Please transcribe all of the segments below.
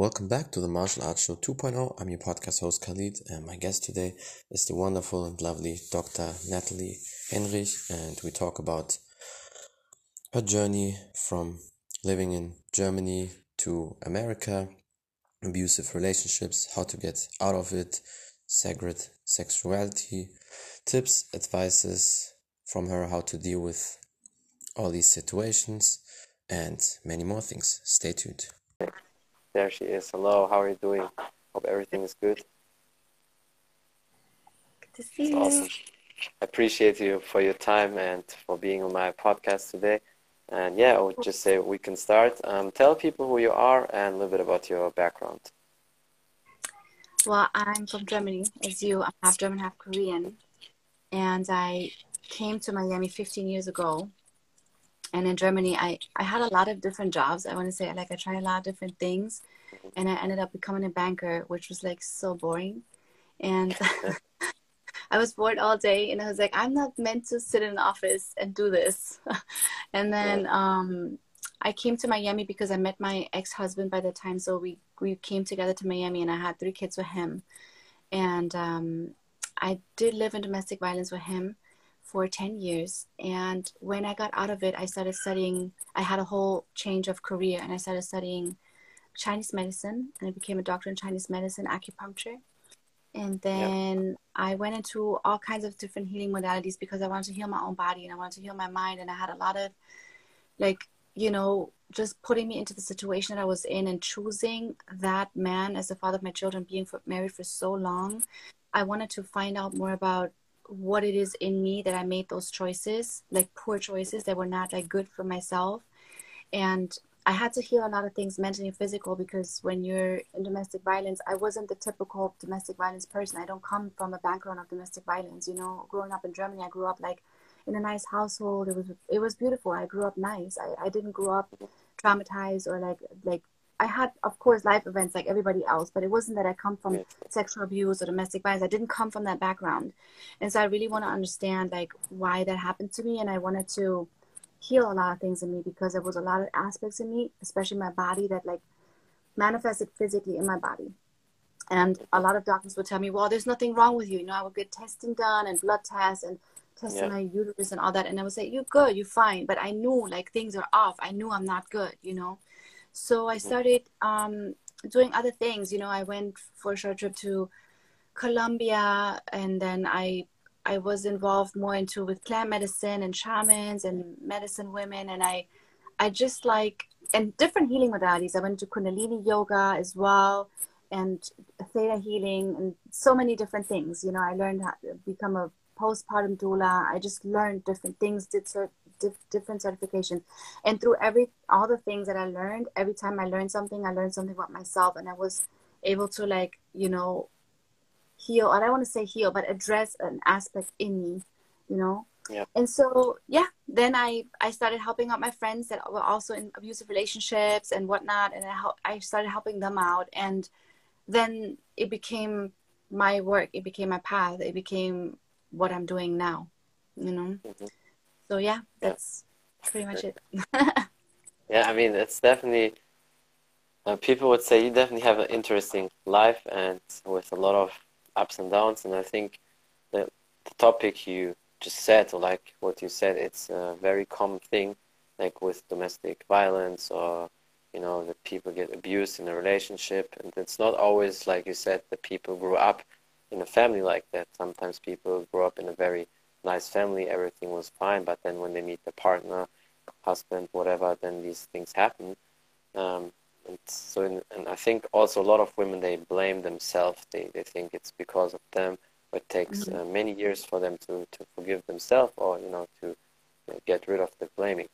Welcome back to the Martial Arts Show 2.0. I'm your podcast host Khalid, and my guest today is the wonderful and lovely Dr. Nathalie Henrich, and we talk about her journey from living in Germany to America, abusive relationships, how to get out of it, sacred sexuality, tips, advices from her how to deal with all these situations, and many more things. Stay tuned. There she is. Hello, how are you doing? Hope everything is good. Good to see you. Awesome. I appreciate you for your time and for being on my podcast today. And yeah, I would just say we can start. Um, tell people who you are and a little bit about your background. Well, I'm from Germany, as you. I'm half German, half Korean. And I came to Miami 15 years ago and in Germany, I, I had a lot of different jobs. I want to say, like, I tried a lot of different things, and I ended up becoming a banker, which was like so boring. And I was bored all day, and I was like, I'm not meant to sit in an office and do this. and then um, I came to Miami because I met my ex husband by the time, so we we came together to Miami, and I had three kids with him, and um, I did live in domestic violence with him for 10 years. And when I got out of it, I started studying, I had a whole change of career and I started studying Chinese medicine and I became a doctor in Chinese medicine, acupuncture. And then yep. I went into all kinds of different healing modalities because I wanted to heal my own body and I wanted to heal my mind. And I had a lot of, like, you know, just putting me into the situation that I was in and choosing that man as the father of my children, being for, married for so long. I wanted to find out more about what it is in me that I made those choices, like poor choices that were not like good for myself. And I had to heal a lot of things mentally and physical because when you're in domestic violence, I wasn't the typical domestic violence person. I don't come from a background of domestic violence. You know, growing up in Germany, I grew up like in a nice household. It was it was beautiful. I grew up nice. I, I didn't grow up traumatized or like like I had, of course, life events like everybody else, but it wasn't that I come from yeah. sexual abuse or domestic violence. I didn't come from that background, and so I really want to understand like why that happened to me, and I wanted to heal a lot of things in me because there was a lot of aspects in me, especially my body, that like manifested physically in my body. And a lot of doctors would tell me, "Well, there's nothing wrong with you." You know, I would get testing done and blood tests and testing yeah. my uterus and all that, and I would say, "You're good, you're fine," but I knew like things are off. I knew I'm not good. You know. So I started um, doing other things. You know, I went for a short trip to Colombia, and then I I was involved more into with plant medicine and shamans and medicine women, and I I just like and different healing modalities. I went to Kundalini yoga as well, and theta healing, and so many different things. You know, I learned how to become a postpartum doula. I just learned different things, did certain different certifications and through every all the things that i learned every time i learned something i learned something about myself and i was able to like you know heal i don't want to say heal but address an aspect in me you know yeah. and so yeah then i i started helping out my friends that were also in abusive relationships and whatnot and i, help, I started helping them out and then it became my work it became my path it became what i'm doing now you know mm-hmm. So yeah, that's yeah. pretty much it. yeah, I mean, it's definitely. Uh, people would say you definitely have an interesting life and with a lot of ups and downs. And I think that the topic you just said, or like what you said, it's a very common thing, like with domestic violence or you know that people get abused in a relationship, and it's not always like you said that people grew up in a family like that. Sometimes people grow up in a very nice family, everything was fine. But then when they meet the partner, husband, whatever, then these things happen. Um, and so, in, and I think also a lot of women they blame themselves. They they think it's because of them. It takes mm-hmm. uh, many years for them to to forgive themselves, or you know, to get rid of the blaming.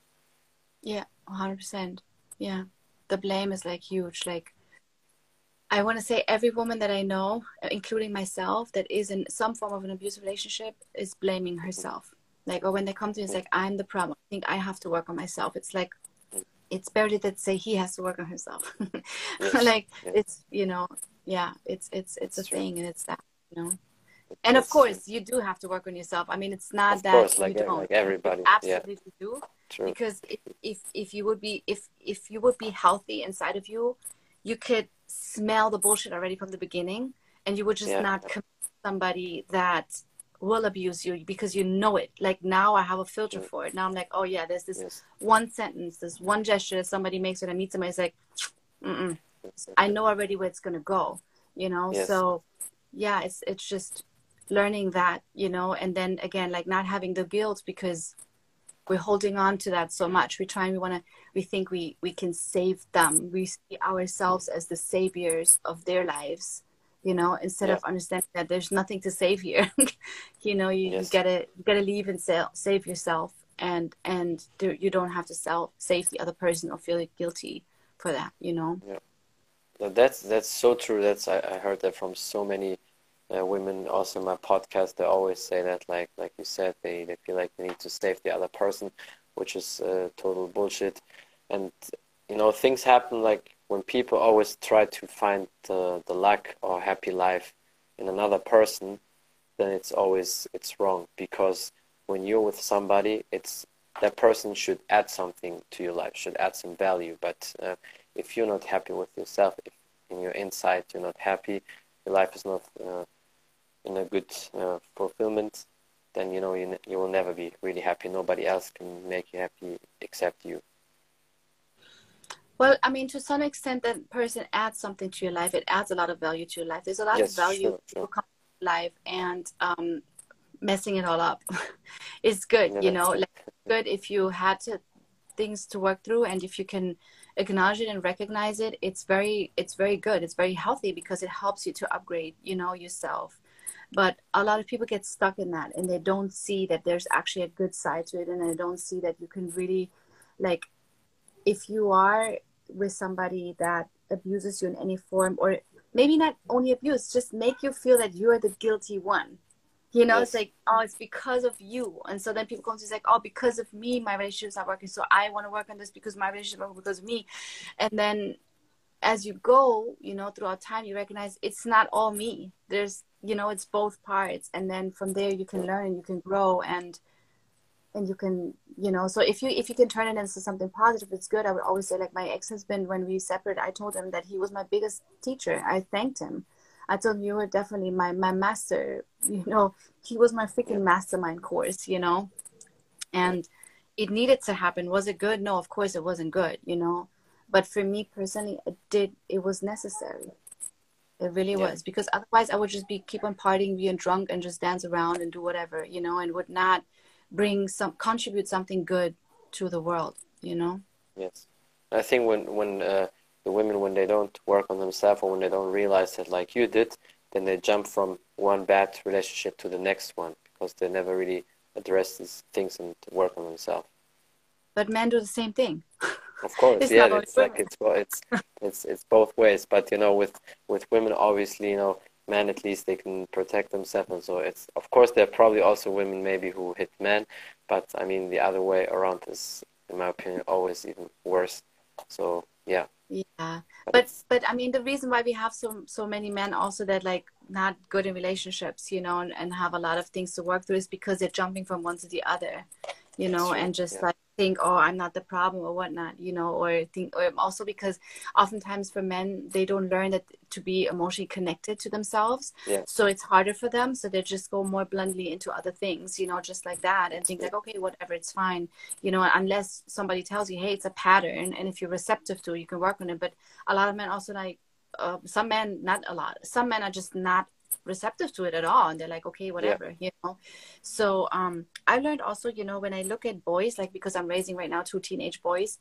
Yeah, hundred percent. Yeah, the blame is like huge. Like I want to say every woman that I know, uh, including myself, that is in some form of an abusive relationship is blaming herself. Like, or when they come to me, it's like, I'm the problem. I think I have to work on myself. It's like, it's barely that say he has to work on himself. yes. like, yes. it's, you know, yeah, it's, it's, it's That's a true. thing and it's that, you know. And of course, you do have to work on yourself. I mean, it's not of that course, like, you don't. Like everybody, you absolutely yeah. do. True. Because if, if if you would be if if you would be healthy inside of you, you could smell the bullshit already from the beginning and you would just Yeah. not commit somebody that will abuse you because you know it like now i have a filter for it now i'm like oh yeah there's this Yes. one sentence this one gesture that somebody makes when i meet somebody it's like Mm-mm. i know already where it's going to go you know Yes. so yeah it's it's just learning that you know and then again like not having the guilt because we're holding on to that so much. We try and we want to we think we we can save them. We see ourselves as the saviors of their lives you know instead of understanding that there's nothing to save here. You know you, Yes. you gotta you gotta leave and sa- save yourself and and there, you don't have to self save the other person or feel guilty for that you know? No, that's that's so true. That's I, I heard that from so many uh, women. Also, in my podcast, they always say that, like like you said, they they feel like they need to save the other person, which is uh, total bullshit. And you know, things happen like when people always try to find the the luck or happy life in another person, then it's always it's wrong because when you're with somebody, it's that person should add something to your life, should add some value. But uh, if you're not happy with yourself, if in your inside you're not happy, your life is not uh, in a good uh, fulfillment, then you know you, you will never be really happy. Nobody else can make you happy except you. well i mean to some extent that person adds something to your life it adds a lot of value to your life there's a lot Yes, of value sure, sure. to life and um messing it all up is good Yeah, you know like good if you had to things to work through and if you can acknowledge it and recognize it it's very it's very good it's very healthy because it helps you to upgrade you know yourself but a lot of people get stuck in that and they don't see that there's actually a good side to it and they don't see that you can really like if you are with somebody that abuses you in any form or maybe not only abuse just make you feel that you're the guilty one. You know it's like oh it's because of you. And so then people come to you, it's like oh because of me my relationship's not working. So i want to work on this because my relationship because of me. And then as you go you know throughout time you recognize it's not all me. There's you know it's both parts. And then from there you can learn you can grow and and you can you know so if you if you can turn it into something positive it's good. I would always say like my ex-husband when we separated i told him that he was my biggest teacher. I thanked him. I told him you were definitely my my master you know. He was my freaking mastermind course you know? And it needed to happen. Was it good? No of course it wasn't good you know but for me personally it did it was necessary it really Yeah. was because otherwise i would just be keep on partying being drunk and just dance around and do whatever you know and would not bring some contribute something good to the world you know Yes, I think when when uh, the women when they don't work on themselves or when they don't realize that like you did, then they jump from one bad relationship to the next one because they never really address these things and work on themselves. but men do the same thing Of course, It's yeah, it's like it's well, it's it's it's both ways. But you know, with with women, obviously, you know, men at least they can protect themselves, and so it's of course there are probably also women maybe who hit men, but I mean the other way around is, in my opinion, always even worse. So yeah, yeah but, but i mean the reason why we have so so many men also that like not good in relationships you know and, and have a lot of things to work through is because they're jumping from one to the other you know and just yeah. like think oh i'm not the problem or whatnot you know or think or also because oftentimes for men they don't learn that to be emotionally connected to themselves Yeah. so it's harder for them so they just go more bluntly into other things you know just like that and think true. like okay whatever it's fine you know unless somebody tells you hey it's a pattern and if you're receptive to it you can work on it but a lot of men also like uh, some men not a lot some men are just not receptive to it at all and they're like okay whatever you know? So um i learned also you know when i look at boys like because i'm raising right now two teenage boys.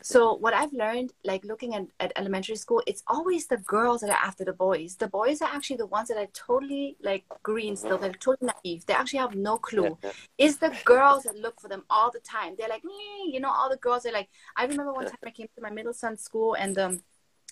So what i've learned like looking at, at elementary school it's always the girls that are after the boys. The boys are actually the ones that are totally like green still. They're totally naive. They actually have no clue. Yeah, yeah. it's the girls that look for them all the time. They're like, me, you know, all the girls are like, I remember one time I came to my middle son's school and um,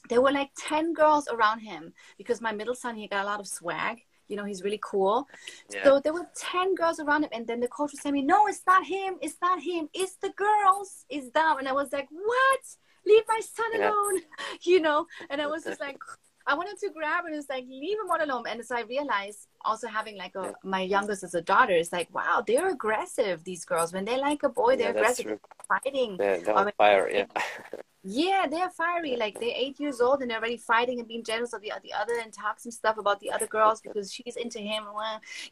there were like 10 girls around him because my middle son, he got a lot of swag. You know, he's really cool. Yeah. So there were 10 girls around him. And then the coach was telling me, no, it's not him. It's not him. It's the girls. It's them. And I was like, what? Leave my son Yeah. alone. You know, and I was just like, I wanted to grab and it's like leave him all alone. And so I realized also having like a my youngest as a daughter is like, wow, they're aggressive. These girls when they like a boy, they're that's aggressive, fighting. On fire, yeah. Yeah, they're fiery. Like they're eight years old and they're already fighting and being jealous of the the other and talking stuff about the other girls because she's into him.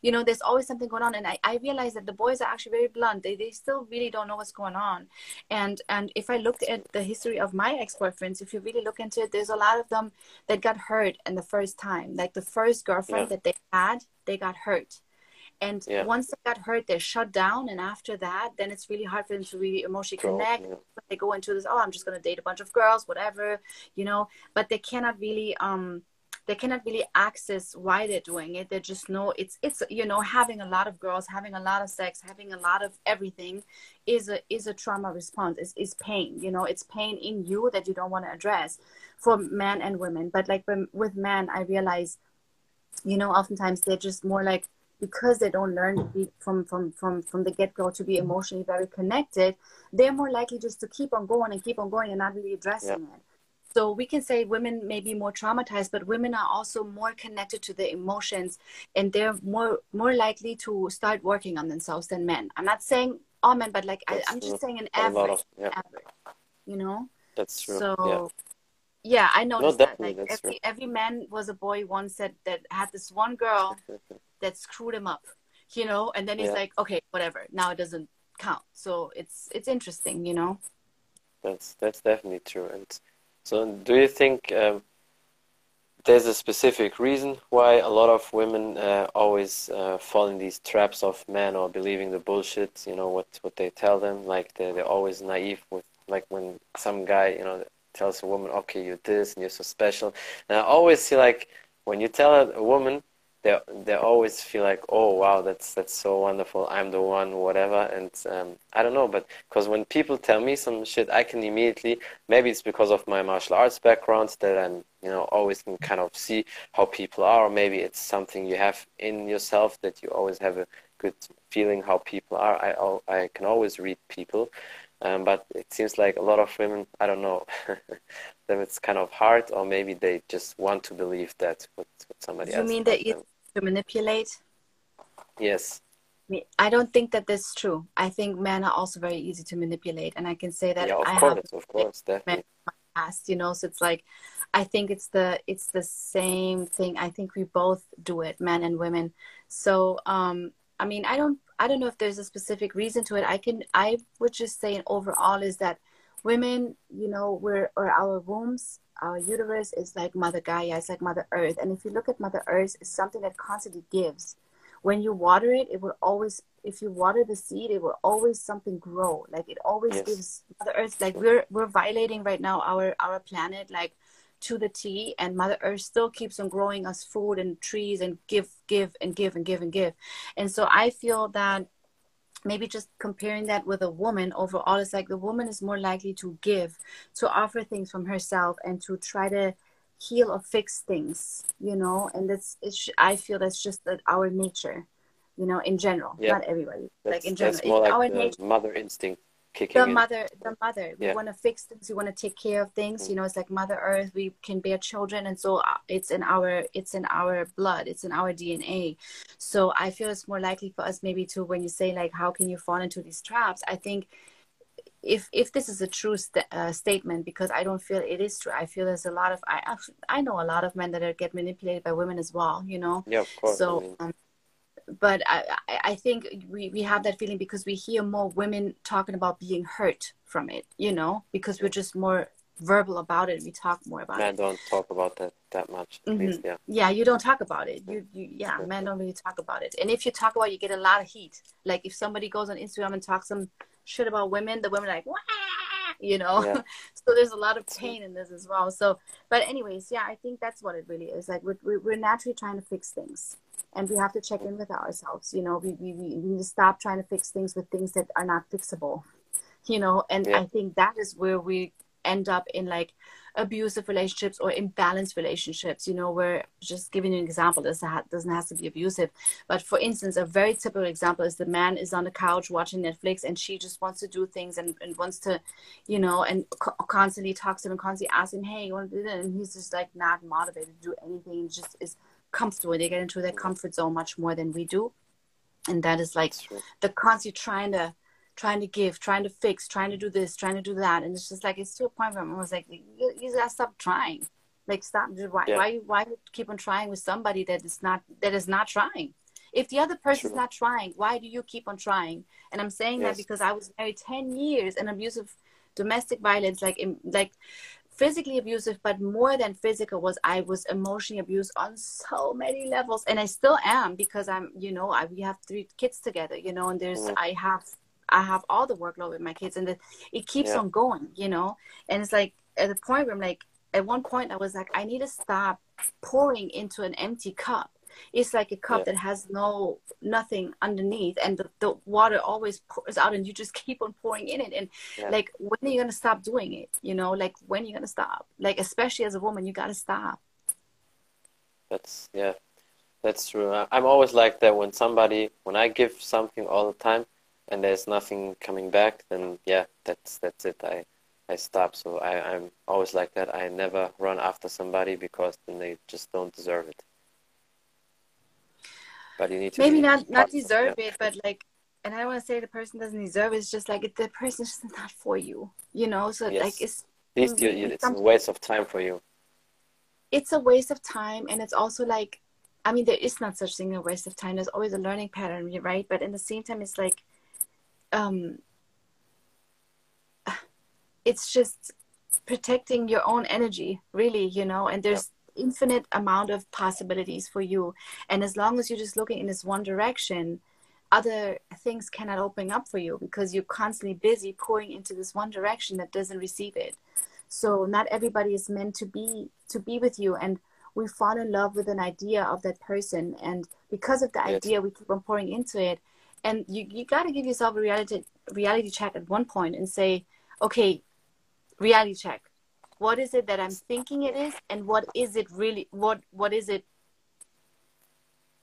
You know, there's always something going on. And I, I realize that the boys are actually very blunt. They they still really don't know what's going on. And and if I looked at the history of my ex boyfriends, if you really look into it, there's a lot of them that got hurt in the first time. Like the first girlfriend yeah. that they had, they got hurt and yeah. once they got hurt they're shut down and after that then it's really hard for them to really emotionally connect. yeah. they go into this oh i'm just going to date a bunch of girls whatever you know? But they cannot really um they cannot really access why they're doing it. They just know it's it's you know having a lot of girls having a lot of sex having a lot of everything is a is a trauma response. Is, is pain you know? It's pain in you that you don't want to address for men and women. But like when, with men i realize you know oftentimes they're just more like because they don't learn to be from from from from the get-go to be emotionally very connected they're more likely just to keep on going and keep on going and not really addressing it. So we can say women may be more traumatized but women are also more connected to the emotions and they're more more likely to start working on themselves than men. I'm not saying all men but like I, am just saying an average, of, yeah. average you know? That's true. So yeah. Yeah, I noticed no, that. Like every every man was a boy once that that had this one girl that screwed him up, you know, and then he's yeah. like, okay, whatever. Now it doesn't count. So it's it's interesting, you know. That's that's definitely true. And so, do you think um, there's a specific reason why a lot of women uh, always uh, fall in these traps of men or believing the bullshit? You know what what they tell them, like they're, they're always naive with like when some guy you know tells a woman, okay, you're this and you're so special. And I always see like when you tell a woman they they always feel like oh wow that's that's so wonderful. I'm the one whatever. And um, i don't know but because when people tell me some shit i can immediately maybe it's because of my martial arts background that i'm you know always can kind of see how people are or maybe it's something you have in yourself that you always have a good feeling how people are. I i can always read people um, but it seems like a lot of women i don't know them it's kind of hard or maybe they just want to believe that what, what somebody you else mean that you to manipulate yes I don't think that that's true. I think men are also very easy to manipulate, and I can say that yeah, of I course, have of course, definitely. past, you know. So it's like, I think it's the it's the same thing. I think we both do it, men and women. So, um, I mean, I don't I don't know if there's a specific reason to it. I can I would just say, in overall, is that women, you know, we're or our wombs our uterus is like Mother Gaia, it's like Mother Earth. And if you look at Mother Earth, it's something that constantly gives. When you water it, it will always, if you water the seed, it will always something grow. Like it always yes. gives Mother Earth, like we're, we're violating right now our, our planet, like to the T and Mother Earth still keeps on growing us food and trees and give, give and give and give and give. And so I feel that maybe just comparing that with a woman overall is like the woman is more likely to give to offer things from herself and to try to heal or fix things you know and that's it's i feel that's just that our nature you know in general yeah. not everybody that's, like in general that's more like our nature. mother instinct kicking the in. mother the mother we yeah. want to fix things we want to take care of things mm-hmm. you know it's like mother earth we can bear children and so uh, it's in our it's in our blood it's in our dna so i feel it's more likely for us maybe to when you say like how can you fall into these traps i think if if this is a true st- uh, statement because i don't feel it is true i feel there's a lot of i i know a lot of men that are, get manipulated by women as well you know yeah of course so I mean. um, but I, I think we, we have that feeling because we hear more women talking about being hurt from it, you know, because we're just more verbal about it. We talk more about men it. Men don't talk about that that much. Mm-hmm. Least, yeah. Yeah, you don't talk about it. You, you yeah, men don't really talk about it. And if you talk about, it, you get a lot of heat. Like if somebody goes on Instagram and talks some shit about women, the women are like, Wah! you know. Yeah. so there's a lot of pain in this as well. So, but anyways, yeah, I think that's what it really is. Like we're we're naturally trying to fix things and we have to check in with ourselves you know we, we, we need to stop trying to fix things with things that are not fixable you know? And yeah. i think that is where we end up in like abusive relationships or imbalanced relationships you know where just giving you an example this doesn't have to be abusive. But for instance a very typical example is the man is on the couch watching netflix and she just wants to do things and, and wants to you know and co- constantly talks to him and constantly asks him hey you want to do that and he's just like not motivated to do anything. Just is comfortable. They get into their comfort zone much more than we do. And that is like the constant trying to trying to give, trying to fix, trying to do this, trying to do that, and it's just like it's to a point where I was like, you, you gotta stop trying. Like stop. Why Yeah. why why keep on trying with somebody that is not that is not trying? If the other person's not trying, why do you keep on trying? And I'm saying that because I was married ten years and abusive domestic violence, like in, like physically abusive, but more than physical was I was emotionally abused on so many levels, and I still am because I'm, you know, I we have three kids together, you know, and there's Mhm. I have I have all the workload with my kids, and the, it keeps Yeah. on going, you know, and it's like at the point where I'm like, at one point I was like, I need to stop pouring into an empty cup. It's like a cup Yeah. that has no nothing underneath, and the, the water always pours out, and you just keep on pouring in it. And Yeah. like, when are you gonna stop doing it? You know, like when are you gonna stop? Like, especially as a woman, you gotta stop. That's yeah, that's true. I'm always like that when somebody when I give something all the time and there's nothing coming back, then yeah, that's that's it. I I stop. So I I'm always like that. I never run after somebody because then they just don't deserve it. But you need to Maybe not not deserve it, but like, and I don't want to say the person doesn't deserve it. It's just like the person's just not for you. You know, so Yes. like it's At you, you, it's a waste of time for you. it's a waste of time and it's also like i mean there is not such thing a waste of time there's always a learning pattern right but in the same time it's like um it's just protecting your own energy really you know and there's infinite amount of possibilities for you. And as long as you're just looking in this one direction other things cannot open up for you because you're constantly busy pouring into this one direction that doesn't receive it. So not everybody is meant to be to be with you. And we fall in love with an idea of that person. And because of the Yes. idea we keep on pouring into it. And you, you got to give yourself a reality reality check at one point and say okay reality check what is it that i'm thinking it is and what is it really what what is it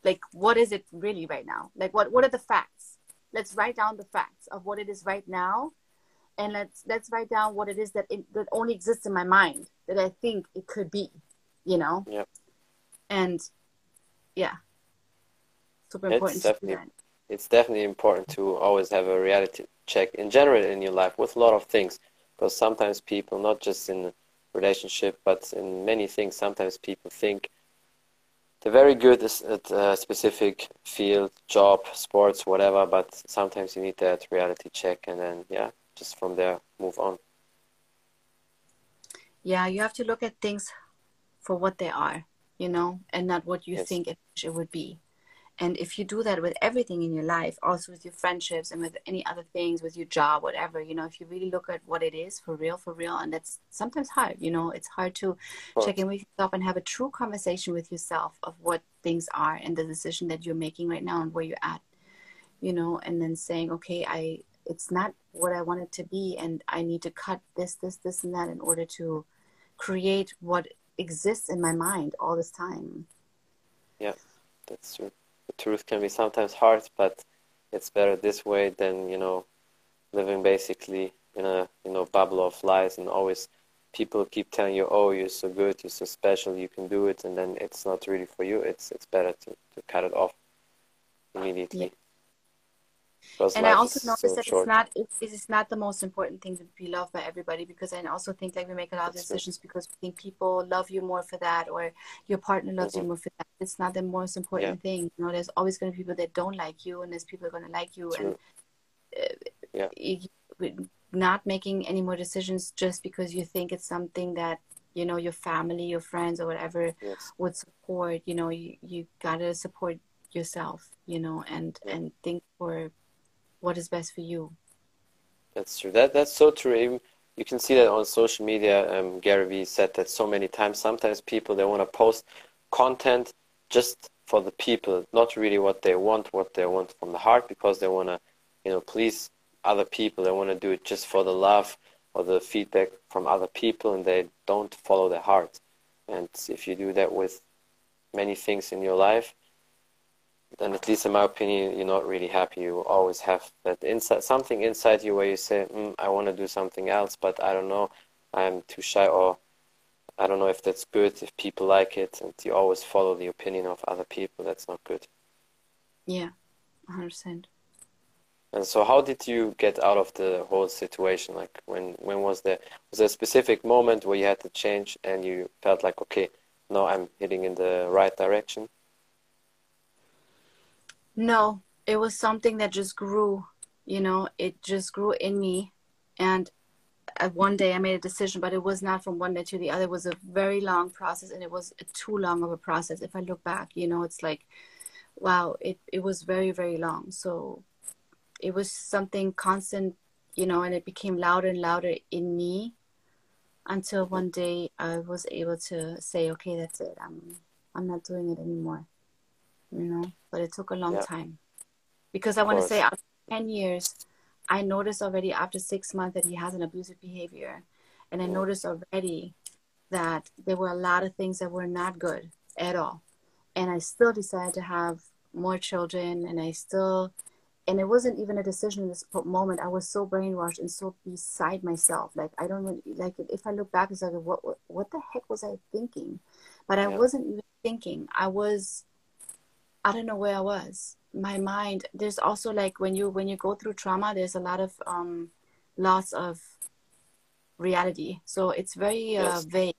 like what is it really right now like what what are the facts let's write down the facts of what it is right now and let's let's write down what it is that it, that only exists in my mind that I think it could be, you know. Yeah. And yeah, super It's important do definitely- it's definitely important to always have a reality check in general in your life with a lot of things because sometimes people not just in relationship but in many things sometimes people think they're very good at a specific field job sports whatever but sometimes you need that reality check and then yeah just from there move on Yeah, you have to look at things for what they are, you know, and not what you Yes. think it, it would be. And if you do that with everything in your life, also with your friendships and with any other things, with your job, whatever, you know, if you really look at what it is for real, for real, and that's sometimes hard, you know, it's hard to check in with yourself and have a true conversation with yourself of what things are and the decision that you're making right now and where you're at, you know, and then saying, okay, I, it's not what I want it to be, and I need to cut this, this, this, and that in order to create what exists in my mind all this time. Yeah, that's true truth can be sometimes hard but it's better this way than you know living basically in a you know bubble of lies and always people keep telling you oh you're so good you're so special you can do it and then it's not really for you it's it's better to, to cut it off immediately because and I also noticed so that short it's not it, it is not the most important thing to be loved by everybody because I also think like we make a lot of That's true. decisions because we think people love you more for that or your partner loves Mhm. you more for that. It's not the most important thing. You know, there's always going to be people that don't like you and there's people going to like you and True. Yeah. you- you- not making any more decisions just because you think it's something that you know your family, your friends, or whatever yes would support. You know, you you gotta support yourself. You know, and Yeah. and think for what is best for you. That's true. That that's so true. You can see that on social media. Um, Gary Vee said that so many times. Sometimes people they want to post content just for the people, not really what they want, what they want from the heart, because they want to, you know, please other people. They want to do it just for the love or the feedback from other people, and they don't follow their heart. And if you do that with many things in your life, then at least in my opinion, you're not really happy. You always have that inside something inside you where you say, mm, "I want to do something else, but I don't know. I'm too shy, or I don't know if that's good. If people like it, and you always follow the opinion of other people, that's not good." Yeah, hundred percent. And so, how did you get out of the whole situation? Like, when when was there was there a specific moment where you had to change and you felt like, okay, now I'm heading in the right direction? No, it was something that just grew. You know, it just grew in me, and one day I made a decision, but it was not from one day to the other. It was a very long process, and it was too long of a process. If I look back, you know, it's like, wow, it it was very very long. So it was something constant, you know, and it became louder and louder in me until one day I was able to say, okay, that's it. I'm I'm not doing it anymore. You know, but it took a long yeah. time because I want to say after 10 years, I noticed already after six months that he has an abusive behavior. And I mm. noticed already that there were a lot of things that were not good at all. And I still decided to have more children and I still and it wasn't even a decision in this moment. I was so brainwashed and so beside myself. Like I don't really, like if I look back, it's like what, what what the heck was I thinking? But I wasn't even thinking. I was, I don't know where I was. My mind. There's also like when you when you go through trauma, there's a lot of um, loss of reality. So it's very uh, yes. vague.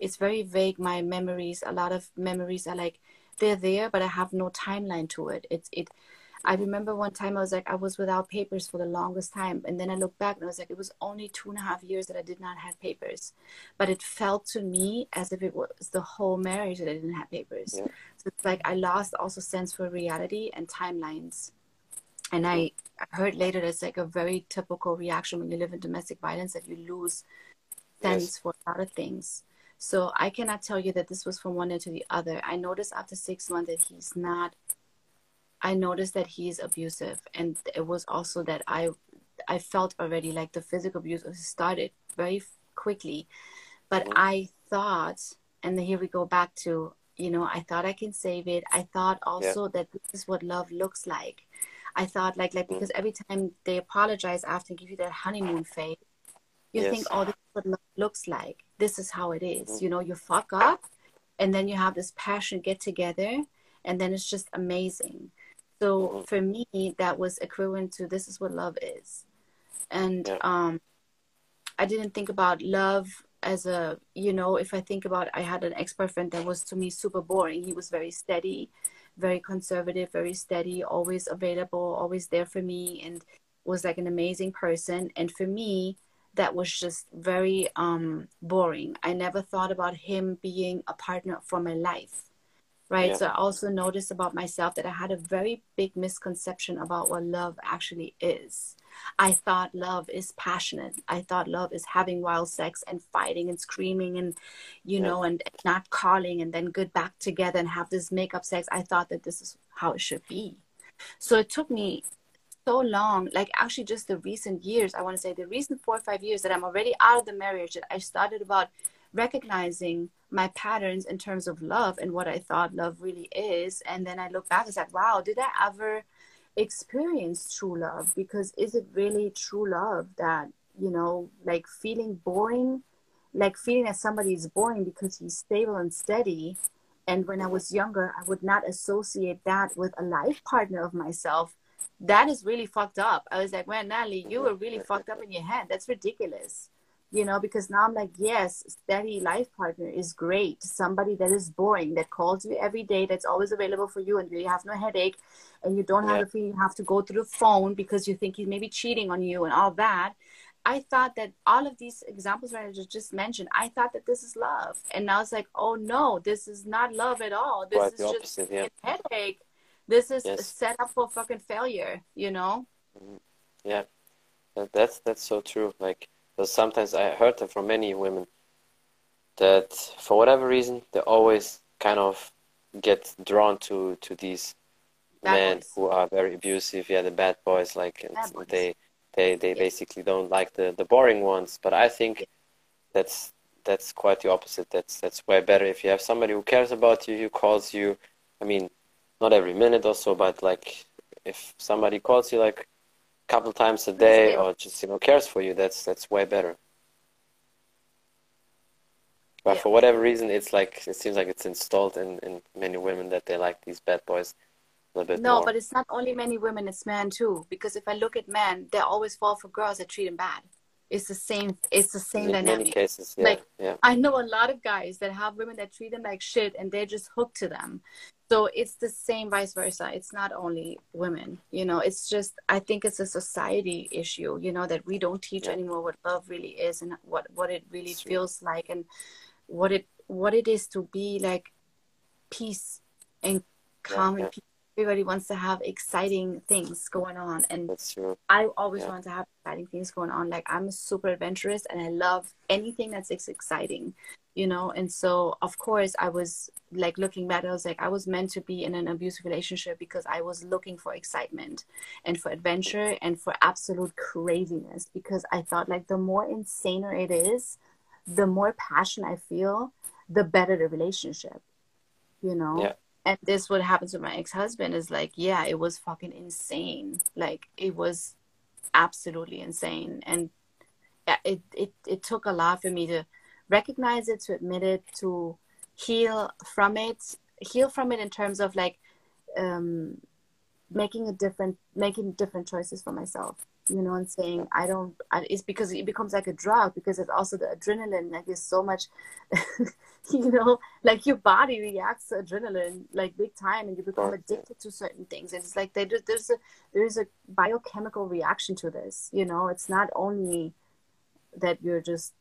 It's very vague. My memories. A lot of memories are like they're there, but I have no timeline to it. It's it I remember one time I was like, I was without papers for the longest time. And then I looked back and I was like, it was only two and a half years that I did not have papers. But it felt to me as if it was the whole marriage that I didn't have papers. Yeah. So it's like I lost also sense for reality and timelines. And I heard later that's like a very typical reaction when you live in domestic violence that you lose sense yes. for a lot of things. So I cannot tell you that this was from one end to the other. I noticed after six months that he's not I noticed that he's abusive, and it was also that I, I felt already like the physical abuse started very quickly, but mm-hmm. I thought, and here we go back to you know I thought I can save it. I thought also yeah. that this is what love looks like. I thought like like mm. because every time they apologize after give you that honeymoon phase, you yes. think, oh, this is what love looks like. This is how it is. Mm-hmm. You know, you fuck up, and then you have this passion get together, and then it's just amazing. So for me, that was equivalent to this is what love is. And yeah. um, I didn't think about love as a, you know, if I think about, I had an ex boyfriend that was to me super boring. He was very steady, very conservative, very steady, always available, always there for me, and was like an amazing person. And for me, that was just very um, boring. I never thought about him being a partner for my life right? Yeah. So I also noticed about myself that I had a very big misconception about what love actually is. I thought love is passionate. I thought love is having wild sex and fighting and screaming and, you yeah. know, and not calling and then good back together and have this makeup sex. I thought that this is how it should be. So it took me so long, like actually just the recent years, I want to say the recent four or five years that I'm already out of the marriage, that I started about recognizing my patterns in terms of love and what I thought love really is. And then I look back and said, wow, did I ever experience true love? Because is it really true love that, you know, like feeling boring, like feeling that somebody is boring because he's stable and steady. And when I was younger, I would not associate that with a life partner of myself. That is really fucked up. I was like, man, Nathalie, you were really fucked up in your head. That's ridiculous you know because now i'm like yes steady life partner is great somebody that is boring that calls you every day that's always available for you and you have no headache and you don't have yeah. the feeling you have to go through the phone because you think he's maybe cheating on you and all that i thought that all of these examples that i just mentioned i thought that this is love and now it's like oh no this is not love at all this Quite is just opposite, yeah. a headache this is yes. set up for fucking failure you know mm-hmm. yeah that's that's so true like because sometimes I heard that from many women that for whatever reason they always kind of get drawn to to these bad men boys. who are very abusive. Yeah, the bad boys. Like bad boys. they they they yes. basically don't like the the boring ones. But I think that's that's quite the opposite. That's that's way better if you have somebody who cares about you, who calls you. I mean, not every minute or so, but like if somebody calls you like couple times a day or just you know cares for you that's that's way better but yeah. for whatever reason it's like it seems like it's installed in in many women that they like these bad boys a little bit no, more. but it's not only many women; it's men too. Because if I look at men, they always fall for girls that treat them bad. It's the same. It's the same in many dynamic. cases, yeah, Like, yeah, I know a lot of guys that have women that treat them like shit, and they're just hooked to them. So it's the same vice versa. It's not only women, you know. It's just I think it's a society issue, you know, that we don't teach Yeah. anymore what love really is and what what it really true. feels like and what it what it is to be like peace and calm and peace. Everybody wants to have exciting things going on, and. I always Yeah. want to have exciting things going on. Like I'm super adventurous and I love anything that's exciting, you know. And so, of course, I was like looking back. I was like, I was meant to be in an abusive relationship because I was looking for excitement and for adventure and for absolute craziness. Because I thought like the more insaner it is, the more passion I feel, the better the relationship, you know. Yeah. And this what happens with my ex-husband is like, yeah, it was fucking insane. Like it was absolutely insane and it, it it took a lot for me to recognize it to admit it to heal from it heal from it in terms of like um making a different making different choices for myself you know and saying? I don't I, it's because it becomes like a drug because it's also the adrenaline like there's so much you know like your body reacts to adrenaline like big time and you become addicted to certain things and it's like they, there's a there's a biochemical reaction to this you know? It's not only that you're just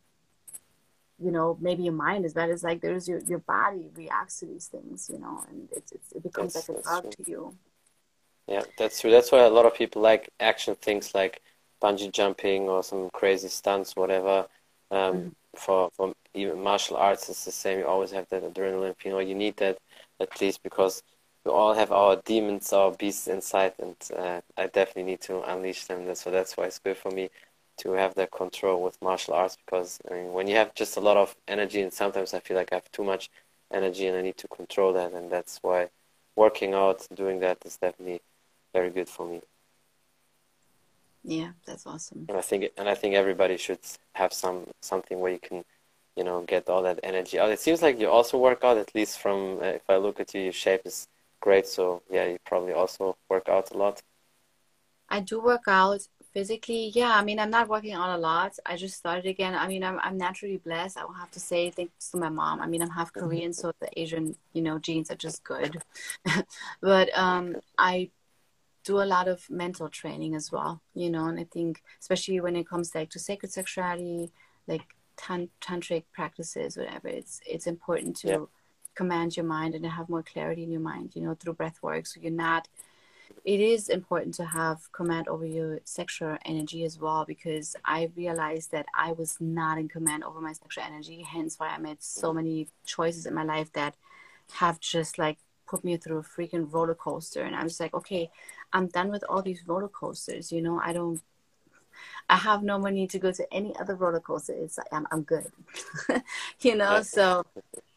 you know maybe your mind is bad it's like there's your your body reacts to these things you know and it's, it's it becomes That's- like a drug true. to you Yeah, that's true. That's why a lot of people like action things like bungee jumping or some crazy stunts, whatever. Um, Mhm. For for even martial arts, it's the same. You always have that adrenaline. You know, you need that at least because we all have our demons, our beasts inside, and uh, I definitely need to unleash them. So that's why it's good for me to have that control with martial arts because I mean, when you have just a lot of energy, and sometimes I feel like I have too much energy and I need to control that, and that's why working out, doing that is definitely very good for me. yeah that's awesome And I think and I think everybody should have some something where you can, you know, get all that energy out. It seems like you also work out at least from uh, if I look at you, your shape is great. So yeah, you probably also work out a lot. I do work out physically. Yeah, I mean, I'm not working out a lot. I just started again. I mean, I'm I'm naturally blessed. I will have to say thanks to my mom. I mean, I'm half Korean, so the Asian, you know, genes are just good. but um, I do a lot of mental training as well, you know, and I think especially when it comes like to sacred sexuality, like tan- tantric practices, whatever, it's it's important to Yeah. command your mind and to have more clarity in your mind, you know, through breath work. So you're not it is important to have command over your sexual energy as well because I realized that I was not in command over my sexual energy. Hence, why I made so many choices in my life that have just like put me through a freaking roller coaster. And I'm just like, okay, I'm done with all these roller coasters. You know, I don't. I have no money to go to any other roller coaster. It's like I'm I'm good, you know. So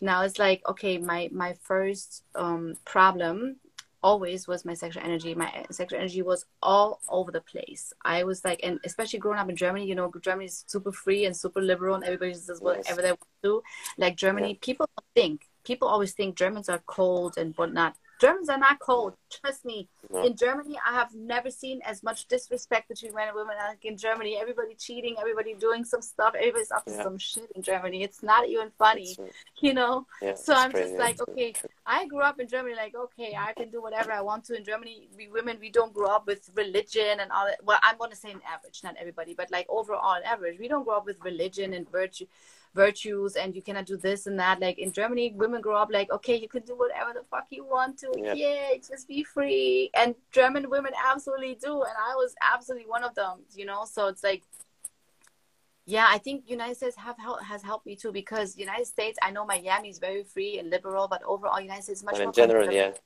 now it's like okay, my my first um problem always was my sexual energy. My sexual energy was all over the place. I was like, and especially growing up in Germany, you know, Germany is super free and super liberal, and everybody does whatever they want to do. Like Germany, people don't think. People always think Germans are cold and whatnot. Germans are not cold. Trust me. No. In Germany, I have never seen as much disrespect between men and women like in Germany. Everybody cheating, everybody doing some stuff, everybody's up to Yeah. some shit in Germany. It's not even funny, It's- you know? yeah, So I'm crazy. just like, okay, I grew up in Germany, like, okay, I can do whatever I want to. In Germany, we women, we don't grow up with religion and all that. Well, I'm going to say an average, not everybody, but like overall, an average. We don't grow up with religion and virtue, virtues, and you cannot do this and that. Like in Germany, women grow up like, okay, you can do whatever the fuck you want to. Yeah. Yay, just be free. And German women absolutely do. And I was absolutely one of them, you know? So it's like, yeah, I think United States have help, has helped me too because United States, I know Miami is very free and liberal, but overall United States is much more general, conservative. yeah,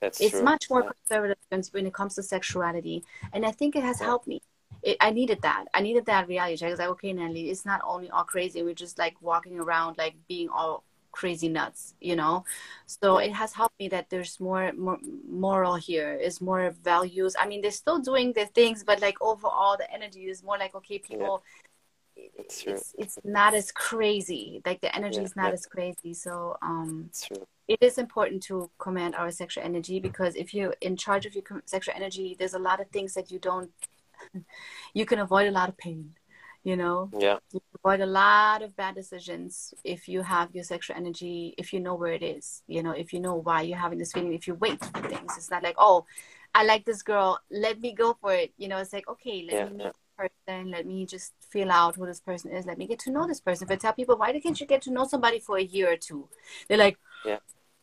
that's It's true. much more Yeah. conservative when- when it comes to sexuality, and I think it has Yeah. helped me. It, I needed that. I needed that reality check. I was like, okay, Nathalie, it's not only all crazy. We're just like walking around like being all crazy nuts, you know. So it has helped me that there's more, more moral here. Is more values. I mean, they're still doing their things, but like overall, the energy is more like okay, people. It's true. It's it's not as crazy. Like the energy Yeah, is not yeah. as crazy. So um, It's it is important to command our sexual energy because if you're in charge of your sexual energy, there's a lot of things that you don't, you can avoid a lot of pain, you know? Yeah. You avoid a lot of bad decisions if you have your sexual energy, if you know where it is, you know, if you know why you're having this feeling, if you wait for things. It's not like, oh, I like this girl, let me go for it. You know, it's like, okay, let Yeah, me meet yeah. this person, let me just feel out who this person is, let me get to know this person. If I tell people, why can't you get to know somebody for a year or two? They're like, Yeah.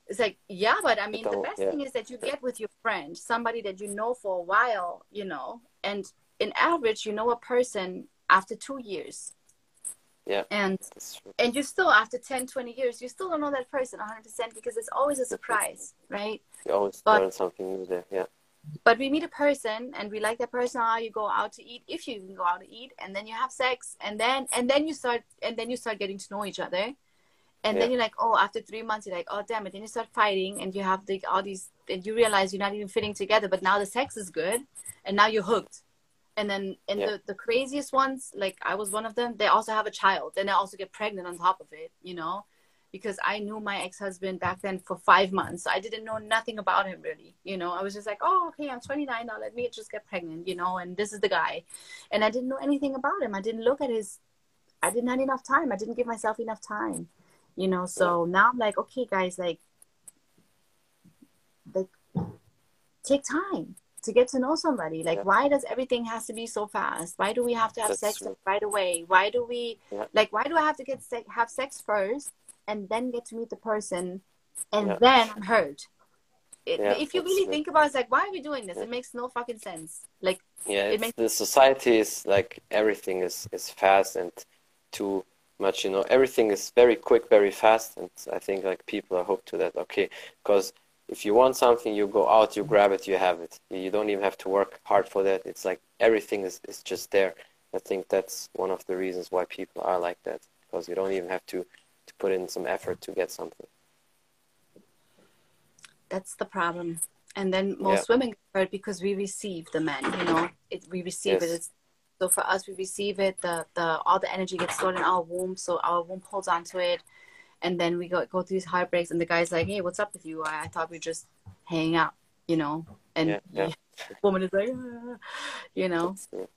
It's like, yeah, but I mean, the best yeah. thing is that you get with your friend, somebody that you know for a while, you know, and in average, you know a person after two years. Yeah. And and you still after 10 20 years you still don't know that person 100% because it's always a surprise right You always But- learn something new there. Yeah. but we meet a person and we like that person ah, you go out to eat if you even go out to eat and then you have sex and then and then you start and then you start getting to know each other and then you're like oh after three months you're like oh damn it then you start fighting and you have the all these and you realize you're not even fitting together but now the sex is good and now you're hooked and then and Yeah. the, the craziest ones like i was one of them they also have a child and they also get pregnant on top of it you know? Because i knew my ex-husband back then for five months. I didn't know nothing about him really you know? I was just like oh okay i'm 29 now let me just get pregnant you know? And this is the guy. And i didn't know anything about him. I didn't look at his i didn't have enough time. I didn't give myself enough time you know? So now i'm like okay guys like like take time to get to know somebody like Yeah. why does everything has to be so fast why do we have to have That's sex true. right away why do we Yeah. like why do i have to get se- have sex first and then get to meet the person and Yeah. then i'm hurt it, Yeah, if you really think about it it's like why are we doing this Yeah. it makes no fucking sense like Yeah, It makes- the society is like everything is, is fast and too much, you know, everything is very quick, very fast. And I think like people are hooked to that. Okay, because if you want something, you go out, you grab it, you have it. You don't even have to work hard for that. It's like everything is, is just there. I think that's one of the reasons why people are like that because you don't even have to, to put in some effort to get something. that's the problem and then most women get hurt because we receive the men you know it, we receive it it's, so for us we receive it the the all the energy gets stored in our womb so our womb holds onto it and then we go go through these heartbreaks and the guy's like hey what's up with you i, I thought we just hang out you know and Yeah, yeah. the woman is like "Ah," you know That's.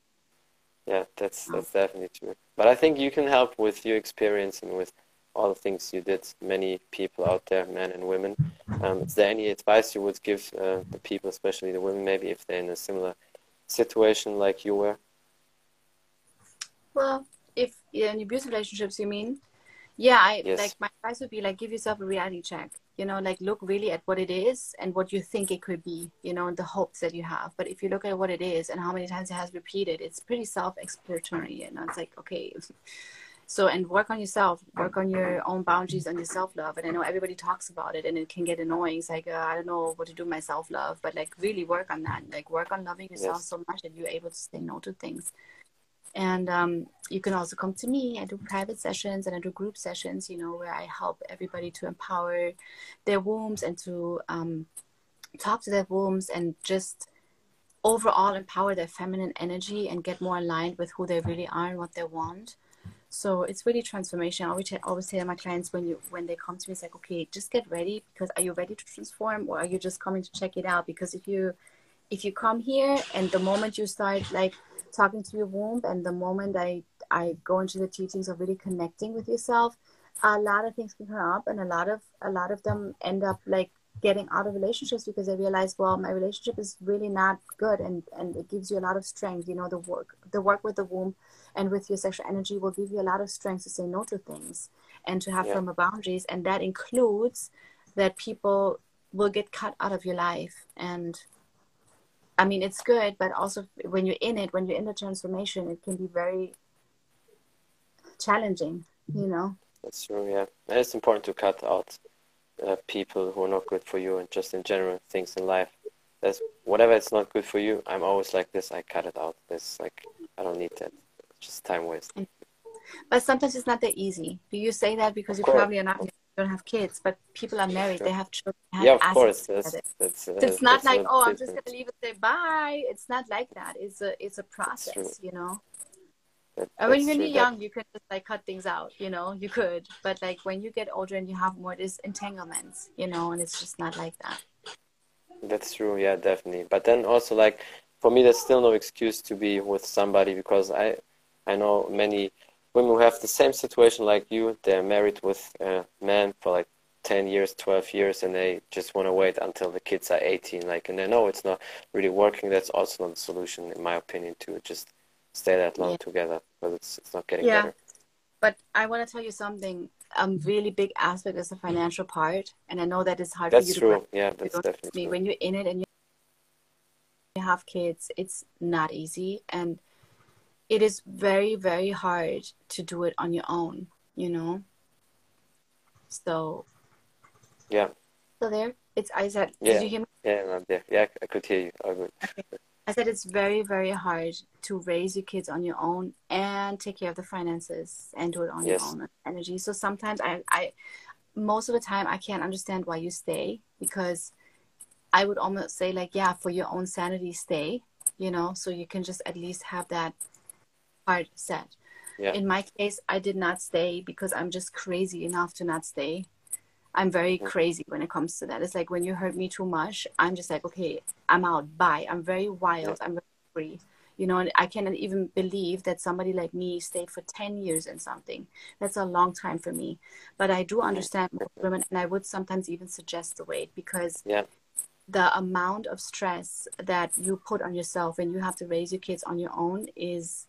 Yeah, that's that's definitely true. But I think you can help with your experience and with all the things you did. Many people out there, men and women. Um, is there any advice you would give uh, the people, especially the women, maybe if they're in a similar situation like you were? Well, if in abusive relationships, you mean? Yeah, I Yes. like my advice would be like give yourself a reality check. You know, like look really at what it is and what you think it could be. You know, and the hopes that you have. But if you look at what it is and how many times it has repeated, it's pretty self-explanatory. And it's like okay. So and work on yourself, work on your own boundaries, on your self-love. And I know everybody talks about it, and it can get annoying. It's like uh, I don't know what to do with my self-love, but like really work on that. Like work on loving yourself Yes. so much that you're able to say no to things and um, you can also come to me. I do private sessions and i do group sessions you know where i help everybody to empower their wombs and to um, talk to their wombs and just overall empower their feminine energy and get more aligned with who they really are and what they want. So it's really transformation. I always, I always say to my clients when you when they come to me it's like okay just get ready because are you ready to transform or are you just coming to check it out? Because if you if you come here and the moment you start like talking to your womb and the moment I I go into the teachings of really connecting with yourself, a lot of things can come up and a lot of a lot of them end up like getting out of relationships because they realize well my relationship is really not good and and it gives you a lot of strength you know the work the work with the womb and with your sexual energy will give you a lot of strength to say no to things and to have Yeah. firmer boundaries and that includes that people will get cut out of your life and I mean, it's good, but also when you're in it, when you're in the transformation, it can be very challenging, you know? That's true, yeah. And it's important to cut out uh, people who are not good for you and just in general things in life. That's whatever it's not good for you. I'm always like this. I cut it out. This like I don't need that. It's just time waste. But sometimes it's not that easy. Do you say that because you probably are not, don't have kids, but people are married, they have children, they have Yeah, of course. That's that's. Uh, It's not like, oh, I'm just gonna leave and say bye. It's not like that. It's a it's a process, you know. That, I mean, when you're That, young, you could just like cut things out, you know, you could. But like when you get older and you have more, there's entanglements, you know, and it's just not like that. that's true. Yeah, definitely. But then also like for me, there's still no excuse to be with somebody because I I know many women who have the same situation like you. They're married with a man for like 10 years, 12 years, and they just want to wait until the kids are 18. Like, and they know it's not really working. That's also not the solution, in my opinion, to just stay that long Yeah. together because it's, it's not getting Yeah. better. But I want to tell you something. A really big aspect is the financial part, and I know that it's hard That's for you to true. Yeah, that's definitely me. true. When you're in it and you have kids, it's not easy, and it is very, very hard to do it on your own. You know. So, Yeah, so there. It's. I said. Yeah. Did you hear me? yeah, no, yeah, yeah. I could hear you. All good. I said it's very, very hard to raise your kids on your own and take care of the finances and do it on Yes. your own energy. So sometimes I, I, most of the time I can't understand why you stay because I would almost say like, yeah, for your own sanity, stay, you know, so you can just at least have that part set. Yeah. In my case, I did not stay because I'm just crazy enough to not stay. I'm very Mhm. crazy when it comes to that. It's like when you hurt me too much, I'm just like, okay, I'm out. Bye. I'm very wild. I'm very free. You know, and I cannot even believe that somebody like me stayed for 10 years in something. That's a long time for me. But I do understand women, and I would sometimes even suggest the wait because Yeah. the amount of stress that you put on yourself when you have to raise your kids on your own is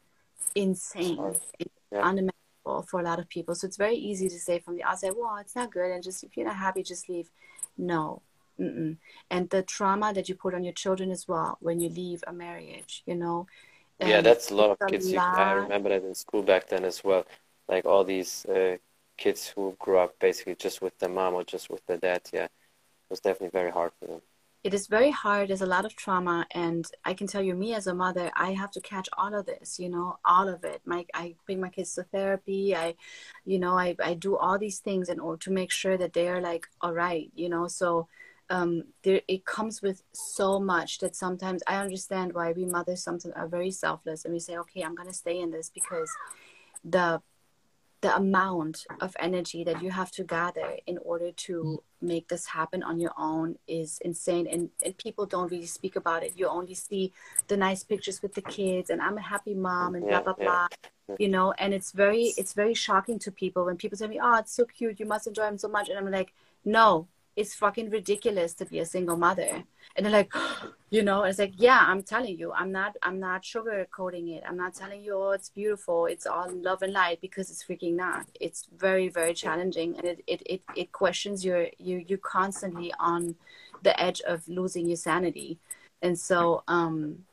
insane. It's Yeah. unimaginable for a lot of people. So it's very easy to say from the outside, well, it's not good. And just if you're not happy, just leave. No. Mm-mm. And the trauma that you put on your children as well when you leave a marriage, you know. Yeah, Um, that's a lot of kids. You, I remember that in school back then as well. Like all these uh, kids who grew up basically just with their mom or just with their dad. Yeah, it was definitely very hard for them. It is very hard. There's a lot of trauma, and I can tell you, me as a mother, I have to catch all of this. You know, all of it. My, I bring my kids to therapy. I, you know, I, I do all these things in order to make sure that they are like all right. You know, so um, there it comes with so much that sometimes I understand why we mothers sometimes are very selfless, and we say, okay, I'm gonna stay in this because the the amount of energy that you have to gather in order to make this happen on your own is insane. And, and people don't really speak about it. You only see the nice pictures with the kids and i'm a happy mom and blah blah blah you know? And it's very it's very shocking to people when people tell me oh it's so cute. You must enjoy him so much. And i'm like no it's fucking ridiculous to be a single mother. And they're like you know it's like yeah i'm telling you i'm not i'm not sugarcoating it. I'm not telling you oh it's beautiful. It's all love and light because it's freaking not. It's very very challenging. And it it, it, it questions your you you constantly on the edge of losing your sanity. And so um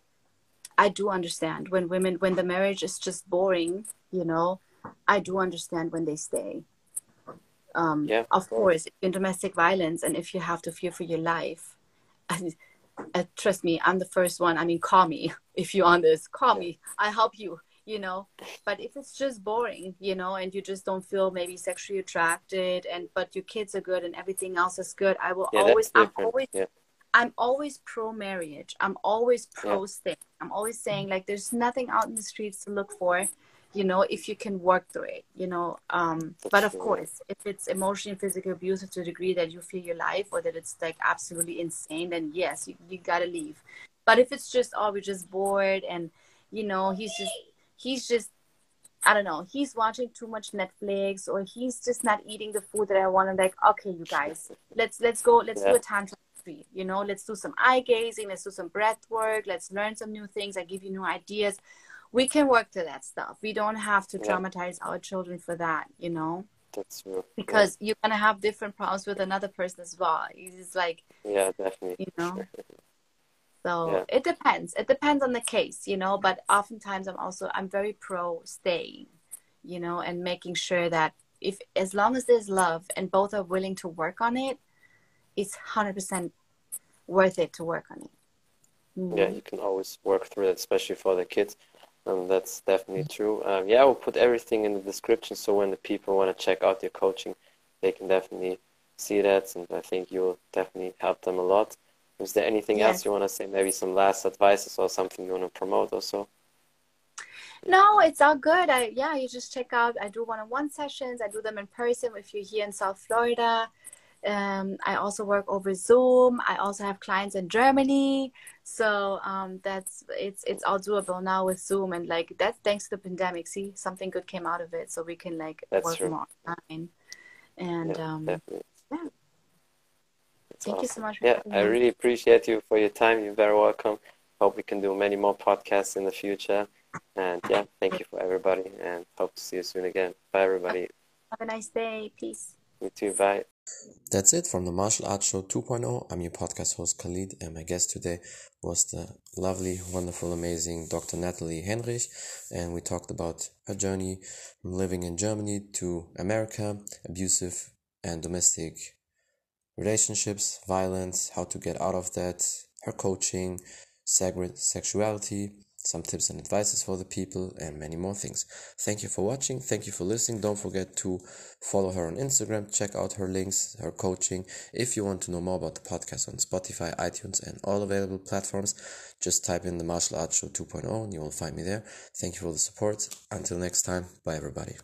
i do understand when women when the marriage is just boring you know i do understand when they stay um Yeah, of of course. in domestic violence and if you have to fear for your life and uh, trust me i'm the first one i mean call me if you're on this call Yeah. me i help you you know? But if it's just boring you know and you just don't feel maybe sexually attracted and but your kids are good and everything else is good i will Yeah, always i'm always Yeah, i'm always pro marriage i'm always pro stay i'm always saying like there's nothing out in the streets to look for you know if you can work through it you know um but of course if it's emotionally and physically abusive to a degree that you feel your life or that it's like absolutely insane then yes you, you gotta leave but if it's just oh we're just bored and you know he's just he's just I don't know, he's watching too much Netflix or he's just not eating the food that I want. I'm like, okay, you guys, let's let's go, let's do a tantra retreat. You know, let's do some eye gazing, let's do some breath work, let's learn some new things. I give you new ideas. We can work to that stuff. We don't have to Yeah. traumatize our children for that, you know, that's true. Yeah. because you're gonna have different problems with another person as well. It's like Yeah, definitely. you know. sure. So Yeah. it depends. It depends on the case, you know. But oftentimes, I'm also I'm very pro staying, you know, and making sure that if as long as there's love and both are willing to work on it, it's hundred percent worth it to work on it. Mhm. Yeah, you can always work through it, especially for the kids. Um, that's definitely true. Um, yeah, I will put everything in the description so when the people want to check out your coaching, they can definitely see that. And I think you'll definitely help them a lot. Is there anything else you want to say? Maybe some last advices or something you want to promote also? No, it's all good. I yeah, you just check out. I do one-on-one sessions. I do them in person if you're here in South Florida. Um, I also work over Zoom. I also have clients in Germany, so um, that's it's it's all doable now with Zoom and like that's thanks to the pandemic. See, something good came out of it, so we can like That's work true. more online. And Yeah, um, definitely. yeah, That's thank you so much for Yeah, I really appreciate you for your time. You're very welcome. Hope we can do many more podcasts in the future. And yeah, thank you for everybody and hope to see you soon again. Bye, everybody. Have a nice day. Peace. You too. Bye. That's it from the Martial Arts Show 2.0. I'm your podcast host Khalid, and my guest today was the lovely, wonderful, amazing Dr. Nathalie Henrich. And we talked about her journey from living in Germany to America, abusive and domestic relationships, violence, how to get out of that, her coaching, sacred sexuality, some tips and advices for the people, and many more things. Thank you for watching. Thank you for listening. Don't forget to follow her on Instagram, check out her links, her coaching. If you want to know more about the podcast on Spotify, iTunes, and all available platforms, just type in the Martial Arts Show 2.0 and you will find me there. Thank you for the support. Until next time, bye everybody.